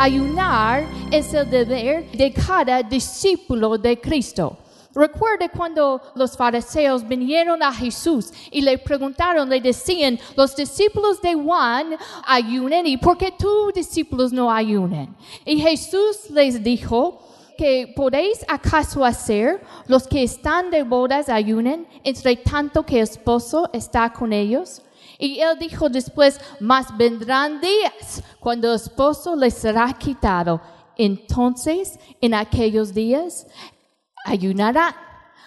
ayunar es el deber de cada discípulo de Cristo. Recuerde cuando los fariseos vinieron a Jesús y le preguntaron, le decían, los discípulos de Juan ayunen y ¿por qué tus discípulos no ayunen? Y Jesús les dijo, que podéis acaso hacer los que están de bodas ayunen entre tanto que esposo está con ellos? Y él dijo después, mas vendrán días cuando el esposo les será quitado. Entonces, en aquellos días, ayunará.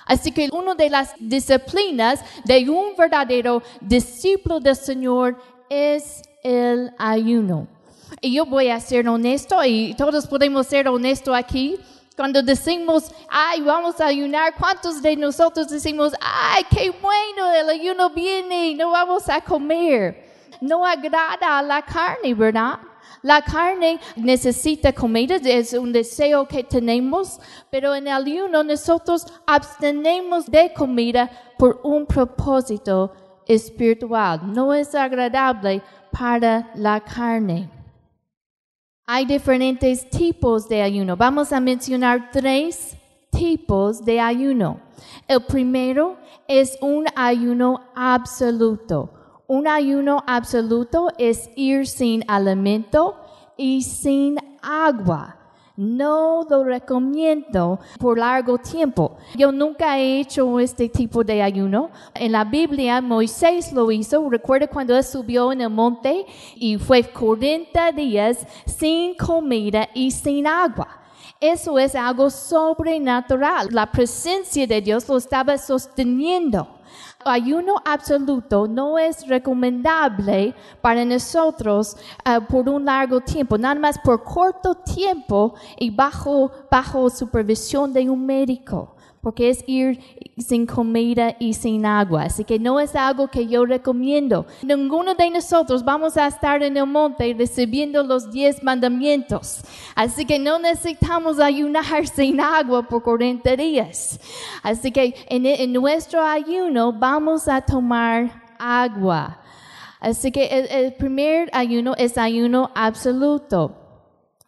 Así que una de las disciplinas de un verdadero discípulo del Señor es el ayuno. Y yo voy a ser honesto y todos podemos ser honestos aquí. Cuando decimos, ay, vamos a ayunar, ¿cuántos de nosotros decimos, ay, qué bueno, el ayuno viene, no vamos a comer? No agrada a la carne, ¿verdad? La carne necesita comida, es un deseo que tenemos, pero en el ayuno nosotros abstenemos de comida por un propósito espiritual. No es agradable para la carne. Hay diferentes tipos de ayuno. Vamos a mencionar tres tipos de ayuno. El primero es un ayuno absoluto. Un ayuno absoluto es ir sin alimento y sin agua. No lo recomiendo por largo tiempo. Yo nunca he hecho este tipo de ayuno. En la Biblia Moisés lo hizo. Recuerda cuando él subió en el monte y fue 40 días sin comida y sin agua. Eso es algo sobrenatural. La presencia de Dios lo estaba sosteniendo ayuno absoluto no es recomendable para nosotros uh, por un largo tiempo, nada más por corto tiempo y bajo, bajo supervisión de un médico porque es ir sin comida y sin agua. Así que no es algo que yo recomiendo. Ninguno de nosotros vamos a estar en el monte recibiendo los diez mandamientos. Así que no necesitamos ayunar sin agua por 40 días. Así que en, en nuestro ayuno vamos a tomar agua. Así que el, el primer ayuno es ayuno absoluto.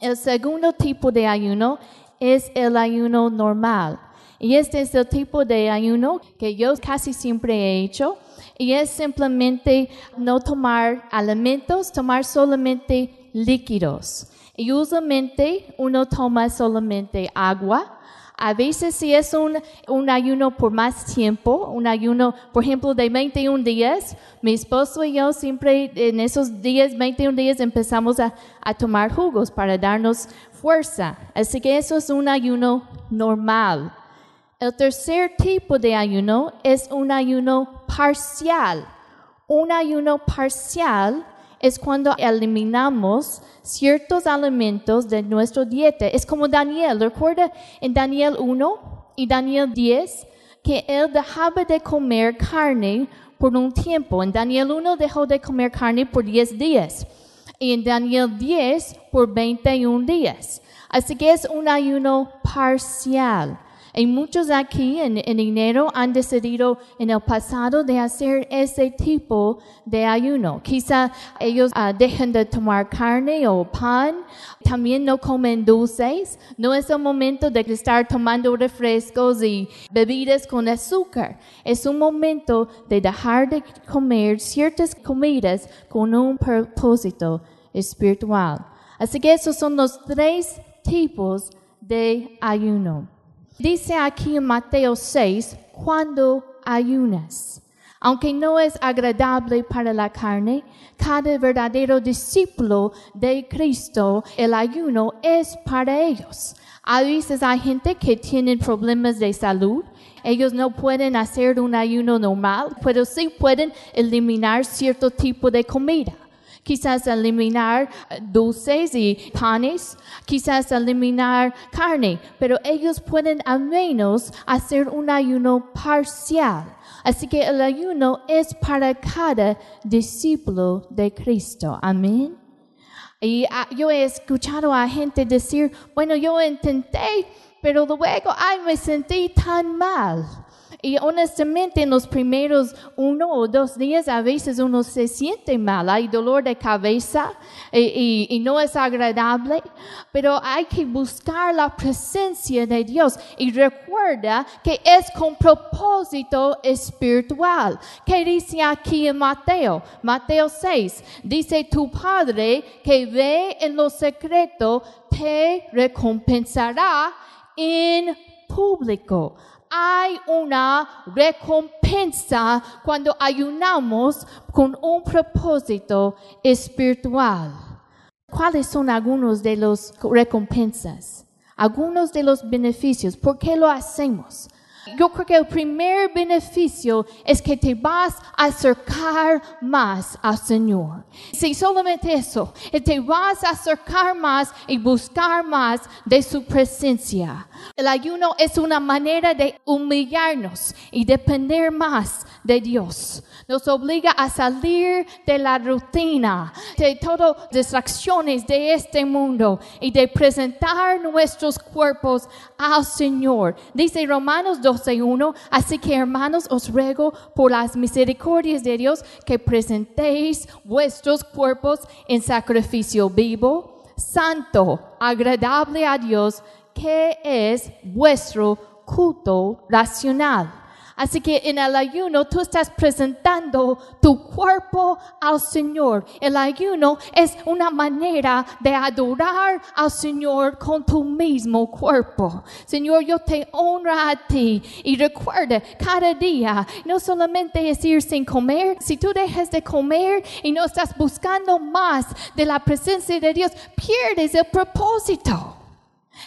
El segundo tipo de ayuno es el ayuno normal. Y este es el tipo de ayuno que yo casi siempre he hecho. Y es simplemente no tomar alimentos, tomar solamente líquidos. Y usualmente uno toma solamente agua. A veces si es un, un, ayuno por más tiempo, un ayuno, por ejemplo, de 21 días, mi esposo y yo siempre en esos días, 21 días, empezamos a, a tomar jugos para darnos fuerza. Así que eso es un ayuno normal. El tercer tipo de ayuno es un ayuno parcial. Un ayuno parcial es cuando eliminamos ciertos alimentos de nuestra dieta. Es como Daniel, recuerda en Daniel 1 y Daniel 10 que él dejaba de comer carne por un tiempo. En Daniel 1 dejó de comer carne por 10 días y en Daniel 10 por 21 días. Así que es un ayuno parcial. Y muchos aquí en, enero han decidido en el pasado de hacer ese tipo de ayuno. Quizá ellos uh, dejen de tomar carne o pan, también no comen dulces. No es el momento de estar tomando refrescos y bebidas con azúcar. Es un momento de dejar de comer ciertas comidas con un propósito espiritual. Así que esos son los tres tipos de ayuno. Dice aquí en Mateo 6, cuando ayunas. Aunque no es agradable para la carne, cada verdadero discípulo de Cristo, el ayuno es para ellos. A veces hay gente que tiene problemas de salud. Ellos no pueden hacer un ayuno normal, pero sí pueden eliminar cierto tipo de comida quizás eliminar eh, dulces y panes, quizás eliminar carne, pero ellos pueden al menos hacer un ayuno parcial. Así que el ayuno es para cada discípulo de Cristo. Amén. Y ah, yo he escuchado a gente decir, bueno, yo intenté, pero luego, ay, me sentí tan mal. Y honestamente en los primeros uno o dos días a veces uno se siente mal, hay dolor de cabeza y, y- y no es agradable, pero hay que buscar la presencia de Dios y recuerda que es con propósito espiritual. ¿Qué dice aquí en Mateo? Mateo 6 dice tu Padre que ve en lo secreto te recompensará en público. Hay una recompensa cuando ayunamos con un propósito espiritual. ¿Cuáles son algunos de las recompensas? Algunos de los beneficios. ¿Por qué lo hacemos? Yo creo que el primer beneficio es que te vas a acercar más al Señor. Si solamente eso, te vas a acercar más y buscar más de su presencia. El ayuno es una manera de humillarnos y depender más de Dios. Nos obliga a salir de la rutina, de todas distracciones de este mundo y de presentar nuestros cuerpos al Señor. Dice Romanos 12:1, así que hermanos os ruego por las misericordias de Dios que presentéis vuestros cuerpos en sacrificio vivo, santo, agradable a Dios, que es vuestro culto racional. Así que en el ayuno tú estás presentando tu cuerpo al Señor. El ayuno es una manera de adorar al Señor con tu mismo cuerpo. Señor, yo te honro a ti y recuerda cada día, no solamente es ir sin comer, si tú dejas de comer y no estás buscando más de la presencia de Dios, pierdes el propósito.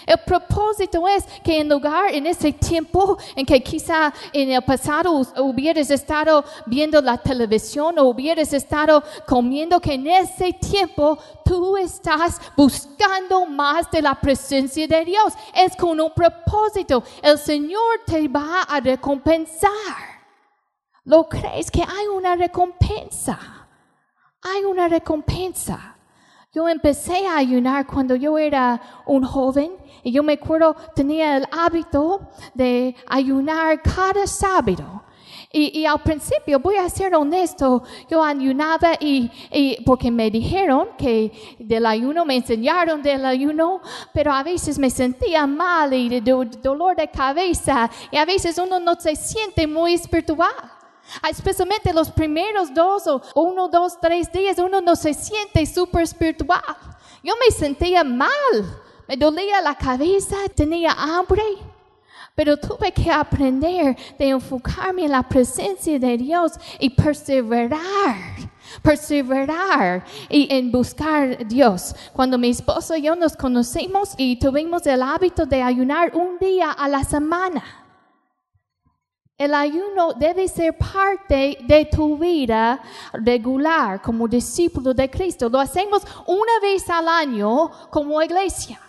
El propósito es que en lugar, en ese tiempo en que quizá en el pasado hubieras estado viendo la televisión o hubieras estado comiendo, que en ese tiempo tú estás buscando más de la presencia de Dios. Es con un propósito. El Señor te va a recompensar. ¿Lo crees que hay una recompensa? Hay una recompensa. Yo empecé a ayunar cuando yo era un joven y yo me acuerdo tenía el hábito de ayunar cada sábado. Y, y al principio, voy a ser honesto, yo ayunaba y, y porque me dijeron que del ayuno, me enseñaron del ayuno, pero a veces me sentía mal y de, do- dolor de cabeza y a veces uno no se siente muy espiritual. Especialmente los primeros dos o uno, dos, tres días, uno no se siente súper espiritual. Yo me sentía mal, me dolía la cabeza, tenía hambre, pero tuve que aprender de enfocarme en la presencia de Dios y perseverar. Perseverar y en buscar Dios. Cuando mi esposo y yo nos conocimos y tuvimos el hábito de ayunar un día a la semana. El ayuno debe ser parte de tu vida regular como discípulo de Cristo. Lo hacemos una vez al año como iglesia.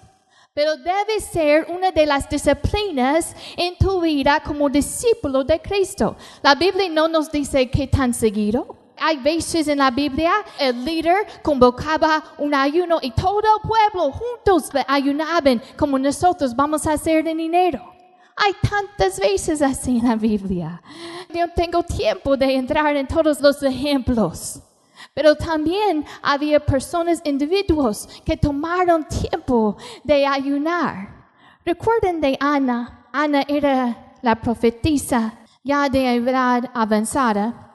Pero debe ser una de las disciplinas en tu vida como discípulo de Cristo. La Biblia no nos dice qué tan seguido. Hay veces en la Biblia el líder convocaba un ayuno y todo el pueblo juntos ayunaban como nosotros vamos a hacer en enero. Hay tantas veces así en la Biblia. No tengo tiempo de entrar en todos los ejemplos. Pero también había personas, individuos, que tomaron tiempo de ayunar. Recuerden de Ana. Ana era la profetisa ya de edad avanzada.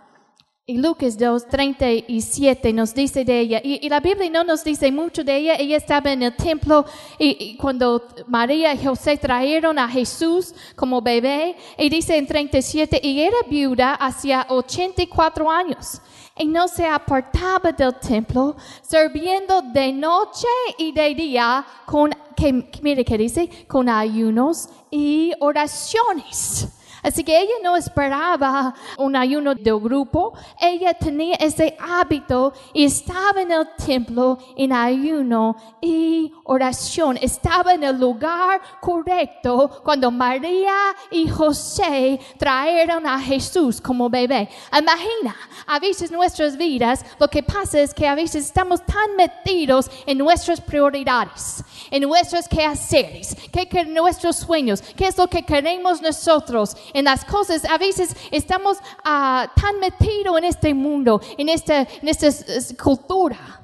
Y Lucas 2, 37 nos dice de ella, y, y la Biblia no nos dice mucho de ella, ella estaba en el templo y, y cuando María y José trajeron a Jesús como bebé, y dice en 37, y era viuda hacia 84 años, y no se apartaba del templo, sirviendo de noche y de día con, que, mire que dice, con ayunos y oraciones. Así que ella no esperaba un ayuno de grupo, ella tenía ese hábito y estaba en el templo en ayuno y oración. Estaba en el lugar correcto cuando María y José trajeron a Jesús como bebé. Imagina, a veces nuestras vidas, lo que pasa es que a veces estamos tan metidos en nuestras prioridades, en nuestros quehaceres, que, que nuestros sueños, qué es lo que queremos nosotros en las cosas. A veces estamos ah, tan metidos en este mundo, en esta, en esta eh, cultura.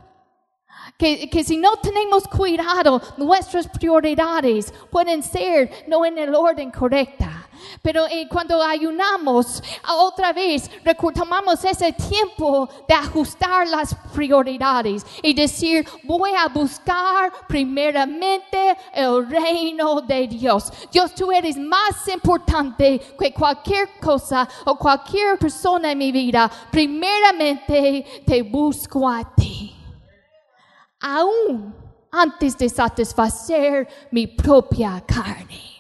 Que, que si no tenemos cuidado, nuestras prioridades pueden ser no en el orden correcta. Pero eh, cuando ayunamos, otra vez tomamos ese tiempo de ajustar las prioridades y decir, voy a buscar primeramente el reino de Dios. Dios, tú eres más importante que cualquier cosa o cualquier persona en mi vida. Primeramente te busco a ti. Aún antes de satisfacer mi propia carne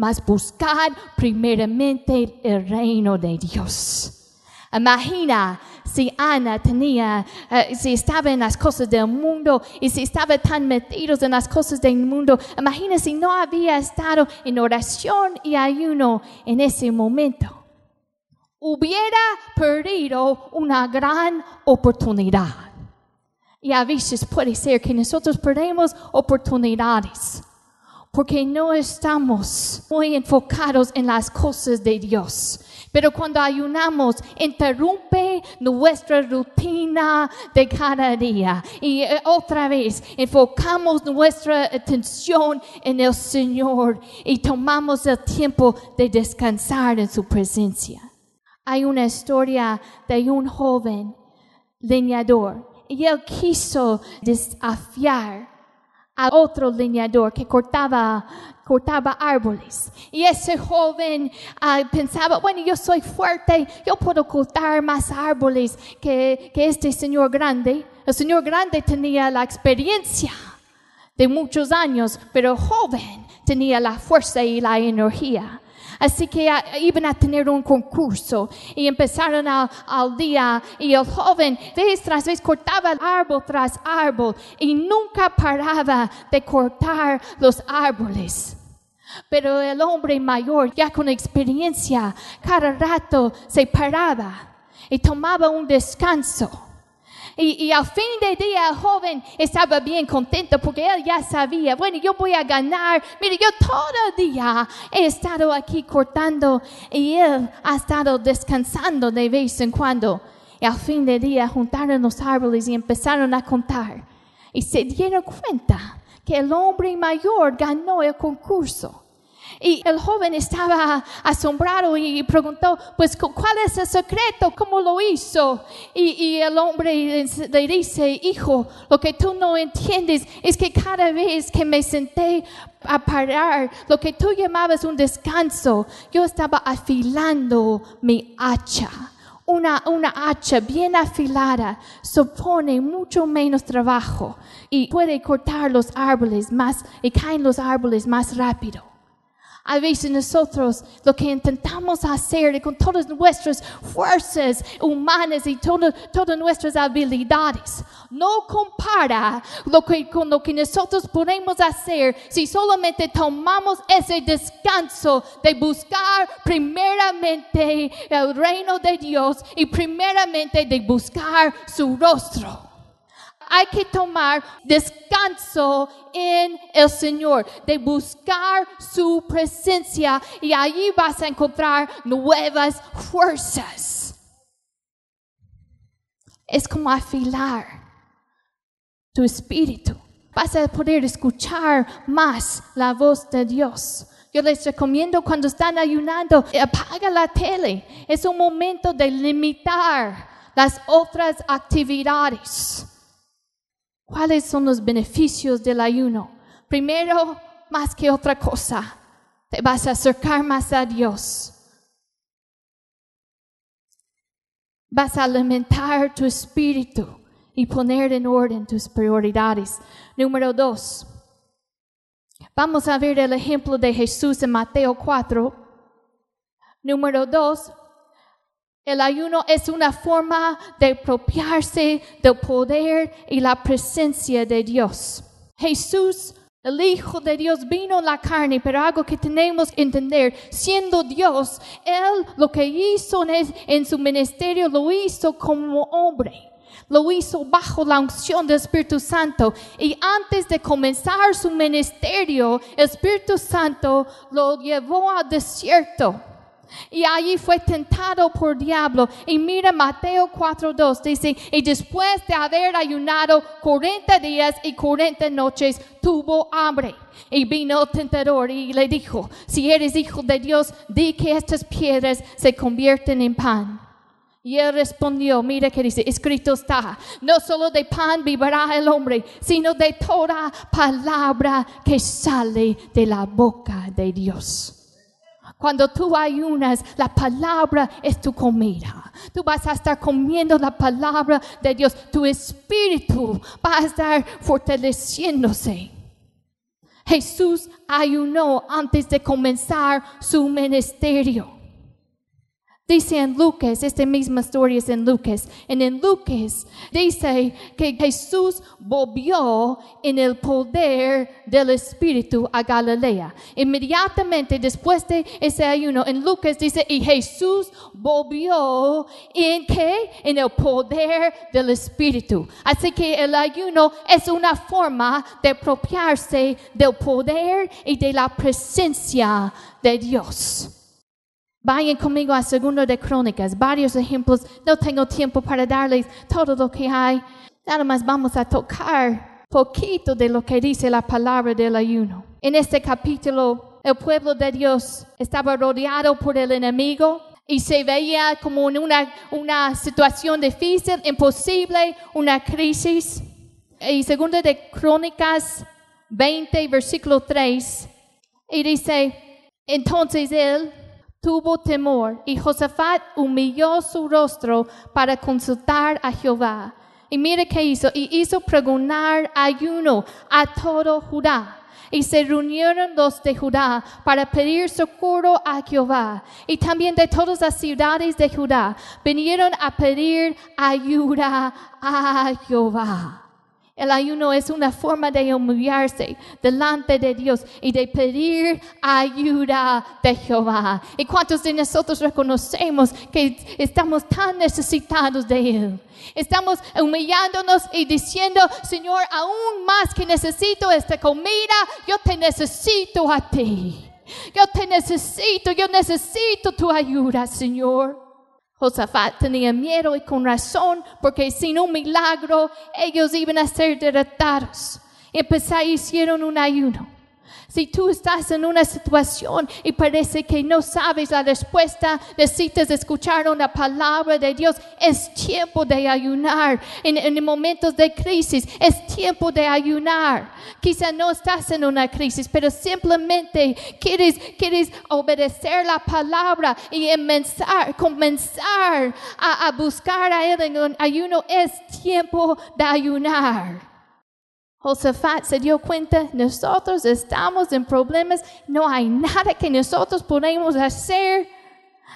mas buscar primeramente el reino de Dios. Imagina si Ana tenía, eh, si estaba en las cosas del mundo y si estaba tan metidos en las cosas del mundo. Imagina si no había estado en oración y ayuno en ese momento. Hubiera perdido una gran oportunidad. Y a veces puede ser que nosotros perdemos oportunidades porque no estamos muy enfocados en las cosas de Dios. Pero cuando ayunamos, interrumpe nuestra rutina de cada día. Y eh, otra vez, enfocamos nuestra atención en el Señor y tomamos el tiempo de descansar en su presencia. Hay una historia de un joven leñador y él quiso desafiar a otro leñador que cortaba, cortaba árboles. Y ese joven uh, pensaba, bueno, yo soy fuerte, yo puedo cortar más árboles que, que este señor grande. El señor grande tenía la experiencia de muchos años, pero joven tenía la fuerza y la energía. Así que ah, iban a tener un concurso y empezaron al día y el joven vez tras vez cortaba árbol tras árbol y nunca paraba de cortar los árboles. Pero el hombre mayor, ya con experiencia, cada rato se paraba y tomaba un descanso y, al fin de día el joven estaba bien contento porque él ya sabía, bueno, yo voy a ganar. Mire, yo todo el día he estado aquí cortando y él ha estado descansando de vez en cuando. Y al fin de día juntaron los árboles y empezaron a contar. Y se dieron cuenta que el hombre mayor ganó el concurso. Y el joven estaba asombrado y preguntó, pues, ¿cuál es el secreto? ¿Cómo lo hizo? Y, el hombre le dice, hijo, lo que tú no entiendes es que cada vez que me senté a parar, lo que tú llamabas un descanso, yo estaba afilando mi hacha. Una, una, hacha bien afilada supone mucho menos trabajo y puede cortar los árboles más y caen los árboles más rápido. A veces nosotros lo que intentamos hacer con todas nuestras fuerzas humanas y todas nuestras habilidades no compara lo que, con lo que nosotros podemos hacer si solamente tomamos ese descanso de buscar primeramente el reino de Dios y primeramente de buscar su rostro hay que tomar descanso en el Señor, de buscar su presencia y allí vas a encontrar nuevas fuerzas. Es como afilar tu espíritu. Vas a poder escuchar más la voz de Dios. Yo les recomiendo cuando están ayunando, apaga la tele. Es un momento de limitar las otras actividades. ¿Cuáles son los beneficios del ayuno? Primero, más que otra cosa, te vas a acercar más a Dios. Vas a alimentar tu espíritu y poner en orden tus prioridades. Número dos, vamos a ver el ejemplo de Jesús en Mateo 4. Número dos, el ayuno es una forma de apropiarse del poder y la presencia de Dios. Jesús, el Hijo de Dios, vino en la carne, pero algo que tenemos que entender, siendo Dios, Él lo que hizo en su ministerio lo hizo como hombre. Lo hizo bajo la unción del Espíritu Santo. Y antes de comenzar su ministerio, el Espíritu Santo lo llevó al desierto Y allí fue tentado por diablo. Y mira Mateo 4.2 dice, y después de haber ayunado 40 días y 40 noches, tuvo hambre. Y vino el tentador y le dijo, si eres hijo de Dios, di que estas piedras se convierten en pan. Y él respondió, mira que dice, escrito está, no solo de pan vivirá el hombre, sino de toda palabra que sale de la boca de Dios. Cuando tú ayunas, la palabra es tu comida. Tú vas a estar comiendo la palabra de Dios. Tu espíritu va a estar fortaleciéndose. Jesús ayunó antes de comenzar su ministerio. Dice en Lucas, esta misma historia es en Lucas, en Lucas dice que Jesús volvió en el poder del Espíritu a Galilea. Inmediatamente después de ese ayuno, en Lucas dice, y Jesús volvió en qué? En el poder del Espíritu. Así que el ayuno es una forma de apropiarse del poder y de la presencia de Dios. Vayan conmigo a Segundo de Crónicas, varios ejemplos. No tengo tiempo para darles todo lo que hay. Nada más vamos a tocar poquito de lo que dice la palabra del ayuno. En este capítulo, el pueblo de Dios estaba rodeado por el enemigo y se veía como en una, una situación difícil, imposible, una crisis. Y segundo de Crónicas 20, versículo 3, y dice, entonces él tuvo temor y Josafat humilló su rostro para consultar a Jehová. Y mire qué hizo, y hizo pregonar ayuno a todo Judá. Y se reunieron los de Judá para pedir socorro a Jehová. Y también de todas las ciudades de Judá vinieron a pedir ayuda a Jehová. El ayuno es una forma de humillarse delante de Dios y de pedir ayuda de Jehová. ¿Y cuántos de nosotros reconocemos que estamos tan necesitados de Él? Estamos humillándonos y diciendo, Señor, aún más que necesito esta comida, yo te necesito a ti. Yo te necesito, yo necesito tu ayuda, Señor. Josafat tenía miedo y con razón, porque sin un milagro ellos iban a ser derrotados. Empezaron, hicieron un ayuno. Si tú estás en una situación y parece que no sabes la respuesta, necesitas escuchar una palabra de Dios. Es tiempo de ayunar. En, momentos de crisis, es tiempo de ayunar. Quizá no estás en una crisis, pero simplemente quieres, quieres obedecer la palabra y comenzar, comenzar a, a buscar a Él en un ayuno. Es tiempo de ayunar. Josafat se dio cuenta, nosotros estamos en problemas, no hay nada que nosotros podemos hacer.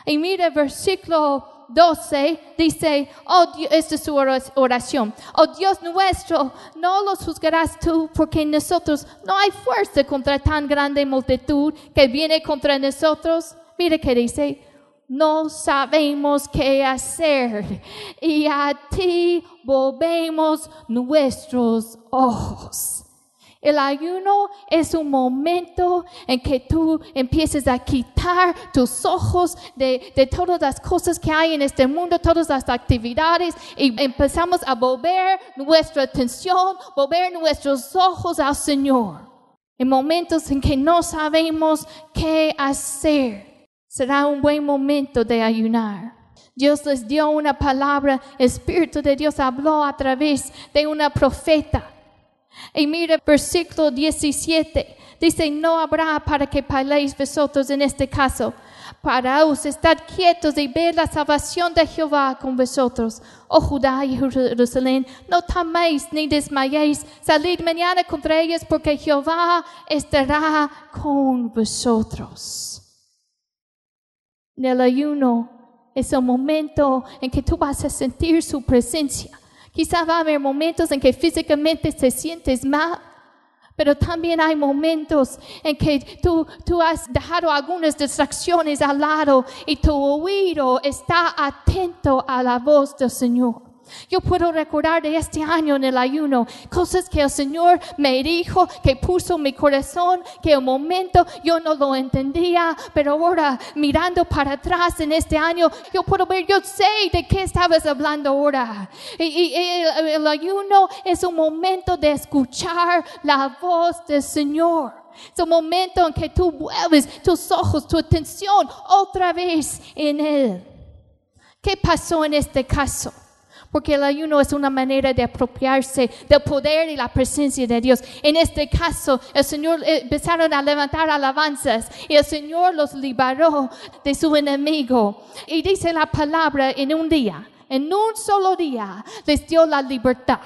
Y mira versículo 12, dice, oh Dios, esta es su oración, oh Dios nuestro, no los juzgarás tú porque nosotros no hay fuerza contra tan grande multitud que viene contra nosotros. Mira que dice, no sabemos qué hacer y a ti volvemos nuestros ojos. El ayuno es un momento en que tú empieces a quitar tus ojos de, de, todas las cosas que hay en este mundo, todas las actividades, y empezamos a volver nuestra atención, volver nuestros ojos al Señor. En momentos en que no sabemos qué hacer será un buen momento de ayunar. Dios les dio una palabra, el Espíritu de Dios habló a través de una profeta. Y mira versículo 17, dice, no habrá para que peleéis vosotros en este caso. Paraos, estad quietos y ver la salvación de Jehová con vosotros. Oh Judá y Jerusalén, no teméis ni desmayéis. Salid mañana contra ellos porque Jehová estará con vosotros. En el ayuno es el momento en que tú vas a sentir su presencia. Quizá va a haber momentos en que físicamente te sientes mal, pero también hay momentos en que tú, tú has dejado algunas distracciones al lado y tu oído está atento a la voz del Señor. Yo puedo recordar de este año en el ayuno cosas que el Señor me dijo, que puso en mi corazón, que un momento yo no lo entendía, pero ahora mirando para atrás en este año, yo puedo ver, yo sé de qué estabas hablando ahora. Y, el, el ayuno es un momento de escuchar la voz del Señor. Es un momento en que tú vuelves tus ojos, tu atención otra vez en Él. ¿Qué pasó en este caso? Porque el ayuno es una manera de apropiarse del poder y la presencia de Dios. En este caso, el Señor eh, empezaron a levantar alabanzas y el Señor los liberó de su enemigo. Y dice la palabra en un día, en un solo día, les dio la libertad.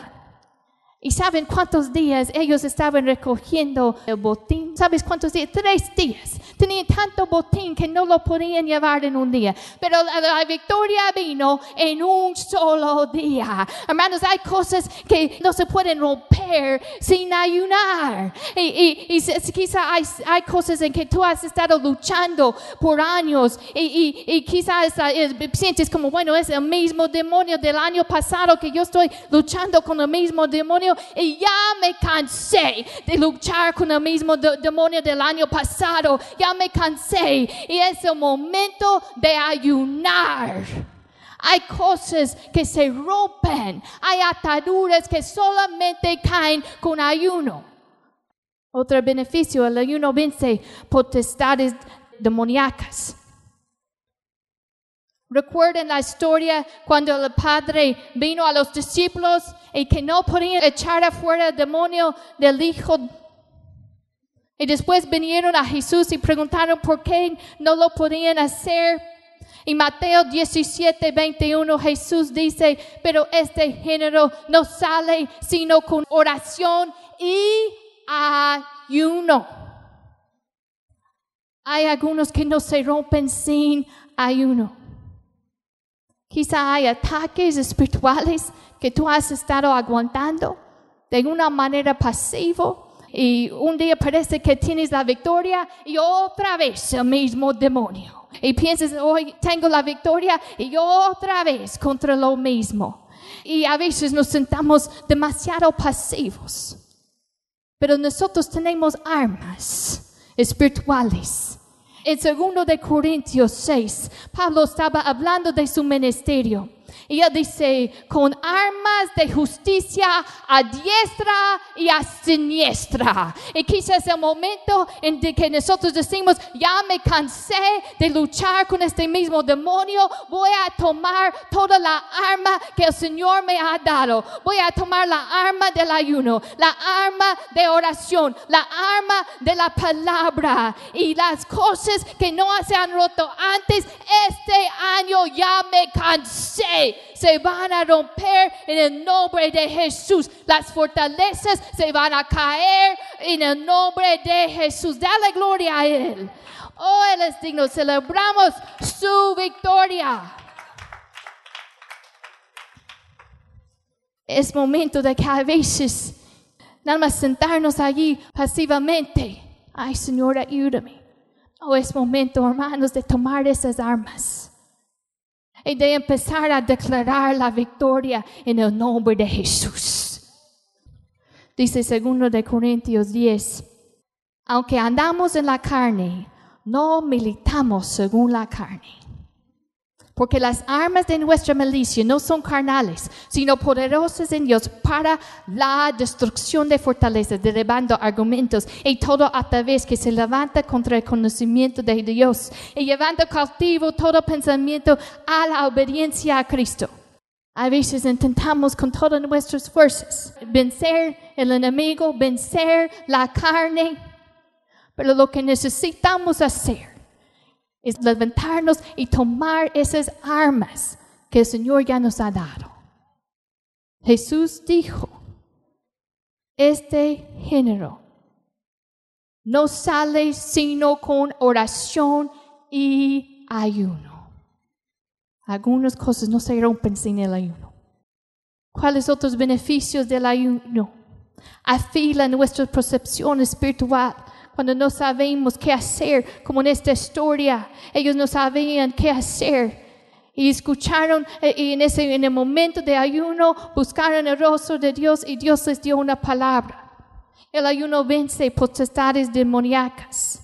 ¿Y saben cuántos días ellos estaban recogiendo el botín? ¿Sabes cuántos días? Tres días. Tenían tanto botín que no lo podían llevar en un día. Pero la, la victoria vino en un solo día. Hermanos, hay cosas que no se pueden romper sin ayunar. Y, y, y quizá hay, hay cosas en que tú has estado luchando por años y, y, y quizás eh, sientes como, bueno, es el mismo demonio del año pasado que yo estoy luchando con el mismo demonio y ya me cansé de luchar con el mismo de- demonio del año pasado. Ya me cansé y es el momento de ayunar. Hay cosas que se rompen, hay ataduras que solamente caen con ayuno. Otro beneficio, el ayuno vence potestades demoníacas. Recuerden la historia cuando el padre vino a los discípulos y que no podían echar afuera el demonio del hijo. Y después vinieron a Jesús y preguntaron por qué no lo podían hacer. Y Mateo 17, 21, Jesús dice, pero este género no sale sino con oración y ayuno. Hay algunos que no se rompen sin ayuno. Quizá hay ataques espirituales que tú has estado aguantando de una manera pasiva y un día parece que tienes la victoria y otra vez el mismo demonio. Y piensas, hoy tengo la victoria y otra vez contra lo mismo. Y a veces nos sentamos demasiado pasivos. Pero nosotros tenemos armas espirituales. En segundo de Corintios 6, Pablo estaba hablando de su ministerio. Él dice, con armas de justicia a diestra y a siniestra. Y quizás el momento en que nosotros decimos, ya me cansé de luchar con este mismo demonio, voy a tomar toda la arma que el Señor me ha dado. Voy a tomar la arma del ayuno, la arma de oración, la arma de la palabra. Y las cosas que no se han roto antes, este año ya me cansé. Se van a romper en el nombre de Jesús. Las fortalezas se van a caer en el nombre de Jesús. Dale gloria a Él. Oh, Él es digno. Celebramos su victoria. Es momento de que a veces nada más sentarnos allí pasivamente. Ay, Señor, ayúdame. Oh, es momento, hermanos, de tomar esas armas y de empezar a declarar la victoria en el nombre de Jesús. Dice segundo de Corintios 10, aunque andamos en la carne, no militamos según la carne. Porque las armas de nuestra milicia no son carnales, sino poderosas en Dios para la destrucción de fortalezas, derribando argumentos y todo atavés que se levanta contra el conocimiento de Dios y llevando cautivo todo pensamiento a la obediencia a Cristo. A veces intentamos con todas nuestras fuerzas vencer el enemigo, vencer la carne, pero lo que necesitamos hacer es levantarnos y tomar esas armas que el Señor ya nos ha dado. Jesús dijo, este género no sale sino con oración y ayuno. Algunas cosas no se rompen sin el ayuno. ¿Cuáles otros beneficios del ayuno? Afila nuestra percepción espiritual cuando no sabemos qué hacer, como en esta historia, ellos no sabían qué hacer. y escucharon eh, y en ese en el momento de ayuno buscaron el rostro de Dios y Dios les dio una palabra. El ayuno vence potestades demoníacas.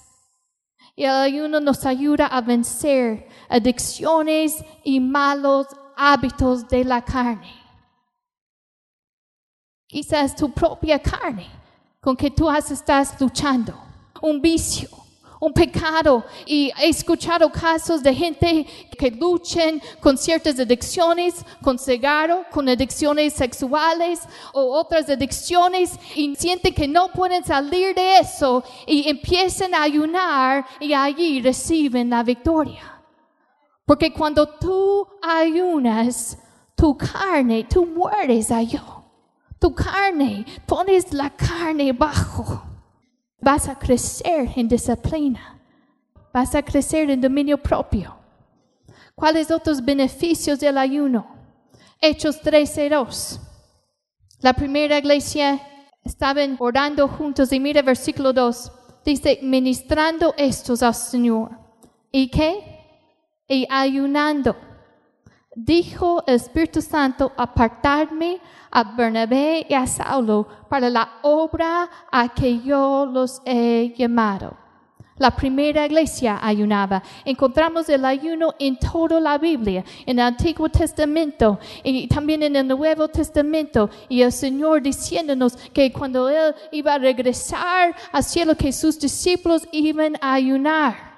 Y el ayuno nos ayuda a vencer adicciones y malos hábitos de la carne. Quizás tu propia carne con que tú estás luchando, un vicio, un pecado y he escuchado casos de gente que luchan con ciertas adicciones, con cigarro, con adicciones sexuales o otras adicciones y sienten que no pueden salir de eso y empiezan a ayunar y allí reciben la victoria. Porque cuando tú ayunas, tu carne, tú mueres a yo. Tu carne, pones la carne bajo vas a crecer en disciplina, vas a crecer en dominio propio. ¿Cuáles otros beneficios del ayuno? Hechos 13:2. La primera iglesia estaban orando juntos y mira versículo 2. Dice, ministrando estos al Señor. ¿Y qué? Y ayunando. Dijo el Espíritu Santo, apartarme a Bernabé y a Saulo para la obra a que yo los he llamado. La primera iglesia ayunaba. Encontramos el ayuno en toda la Biblia, en el Antiguo Testamento y también en el Nuevo Testamento. Y el Señor diciéndonos que cuando Él iba a regresar al cielo, que sus discípulos iban a ayunar.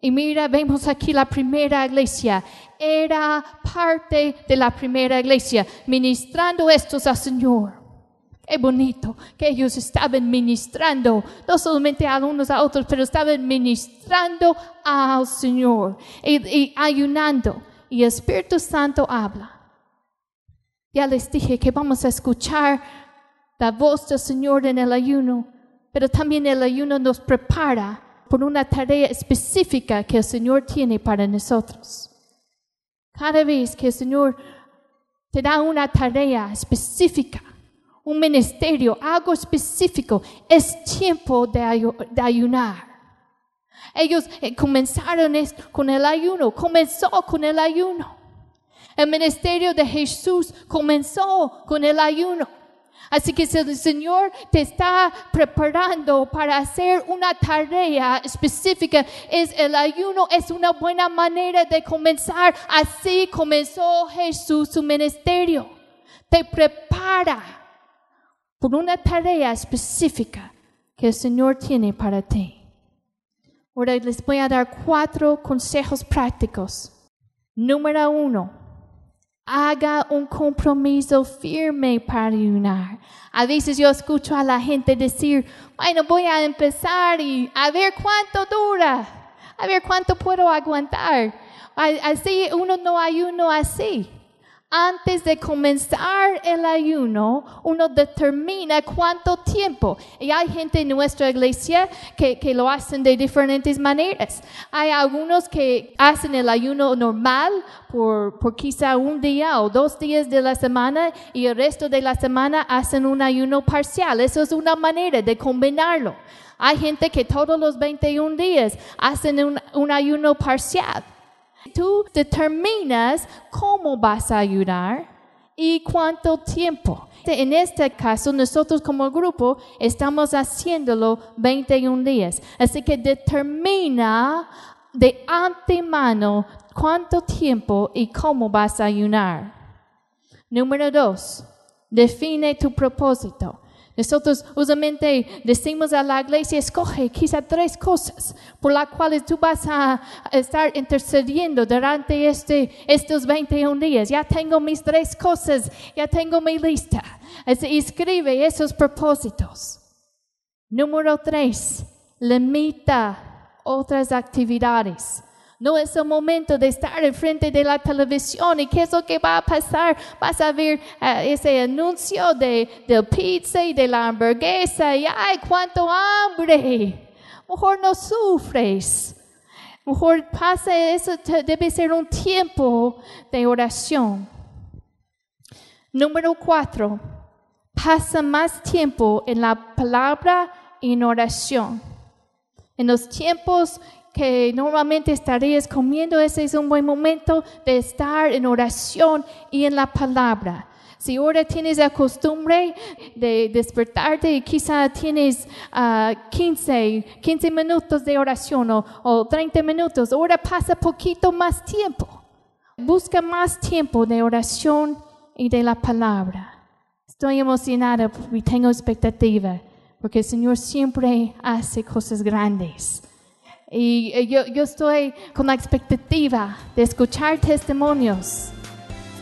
Y mira, vemos aquí la primera iglesia. Era parte de la primera iglesia, ministrando estos al Señor. Qué bonito que ellos estaban ministrando, no solamente a unos a otros, pero estaban ministrando al Señor y, ayunando. Y el Espíritu Santo habla. Ya les dije que vamos a escuchar la voz del Señor en el ayuno, pero también el ayuno nos prepara por una tarea específica que el Señor tiene para nosotros. Cada vez que el Señor te da una tarea específica, un ministerio, algo específico, es tiempo de, ayunar. Ellos eh, comenzaron con el ayuno, comenzó con el ayuno. El ministerio de Jesús comenzó con el ayuno. Así que si el Señor te está preparando para hacer una tarea específica, es el ayuno, es una buena manera de comenzar. Así comenzó Jesús su ministerio. Te prepara por una tarea específica que el Señor tiene para ti. Ahora les voy a dar cuatro consejos prácticos. Número uno Haga un compromiso firme para ayunar. A veces yo escucho a la gente decir, bueno, voy a empezar y a ver cuánto dura, a ver cuánto puedo aguantar. Así uno no ayuno así. Antes de comenzar el ayuno, uno determina cuánto tiempo. Y hay gente en nuestra iglesia que, que, lo hacen de diferentes maneras. Hay algunos que hacen el ayuno normal por, por quizá un día o dos días de la semana y el resto de la semana hacen un ayuno parcial. Eso es una manera de combinarlo. Hay gente que todos los 21 días hacen un, un ayuno parcial. Tú determinas cómo vas a ayudar y cuánto tiempo. En este caso, nosotros como grupo estamos haciéndolo 21 días. Así que determina de antemano cuánto tiempo y cómo vas a ayunar. Número dos, define tu propósito. Nosotros usualmente decimos a la iglesia, escoge quizá tres cosas por las cuales tú vas a estar intercediendo durante este, estos 21 días. Ya tengo mis tres cosas, ya tengo mi lista. escribe esos propósitos. Número tres, limita otras actividades. No es el momento de estar enfrente de la televisión y qué es lo que va a pasar. Vas a ver eh, ese anuncio de, del pizza y de la hamburguesa y ¡ay, cuánto hambre! Mejor no sufres. Mejor pase eso, debe ser un tiempo de oración. Número cuatro, pasa más tiempo en la palabra y en oración. En los tiempos que normalmente estarías comiendo, ese es un buen momento de estar en oración y en la palabra. Si ahora tienes la costumbre de despertarte y quizá tienes uh, 15, 15 minutos de oración o, o 30 minutos, ahora pasa poquito más tiempo. Busca más tiempo de oración y de la palabra. Estoy emocionada y tengo expectativa porque el Señor siempre hace cosas grandes. Y yo, yo estoy con la expectativa de escuchar testimonios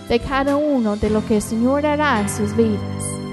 de cada uno de lo que el Señor hará en sus vidas.